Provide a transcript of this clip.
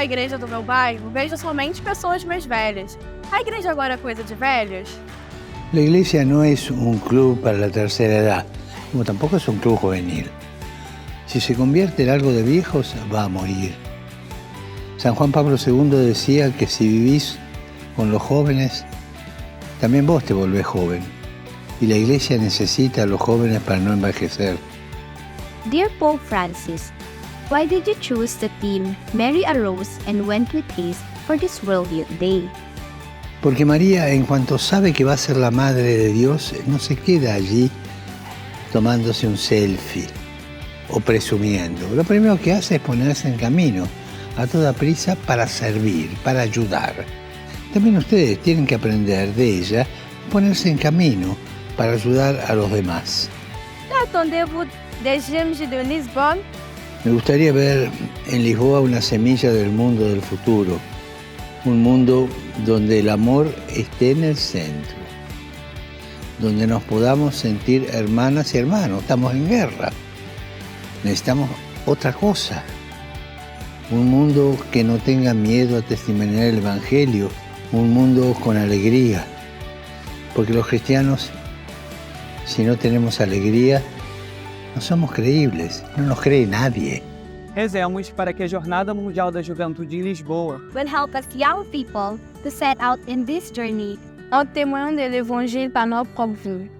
à igreja do meu bairro, vejo somente pessoas mais velhas. A igreja agora é coisa de velhos? La iglesia no es un club para la tercera edad, como tampoco es un club juvenil. Si se convierte en algo de viejos, va a morir. San Juan Pablo II decía que si vivís con los jóvenes, también vos te volvés joven. Y la iglesia necesita a los jóvenes para no envejecer. Dear Pope Francis, why did you choose the theme Mary arose and went with haste for this World Youth Day? Porque María, en cuanto sabe que va a ser la madre de Dios, no se queda allí tomándose un selfie o presumiendo. Lo primero que hace es ponerse en camino a toda prisa para servir, para ayudar. También ustedes tienen que aprender de ella ponerse en camino para ayudar a los demás. Attendez-vous des James de Lisbonne? Me gustaría ver en Lisboa una semilla del mundo del futuro, un mundo donde el amor esté en el centro, donde nos podamos sentir hermanas y hermanos. Estamos en guerra, necesitamos otra cosa, un mundo que no tenga miedo a testimoniar el Evangelio, un mundo con alegría, porque los cristianos, si no tenemos alegría, no somos creíbles, no nos cree nadie. Rezemos para que a Jornada Mundial da Juventude em Lisboa Will help us young people to set out in this journey En témoin de l'évangile par notre propre vie.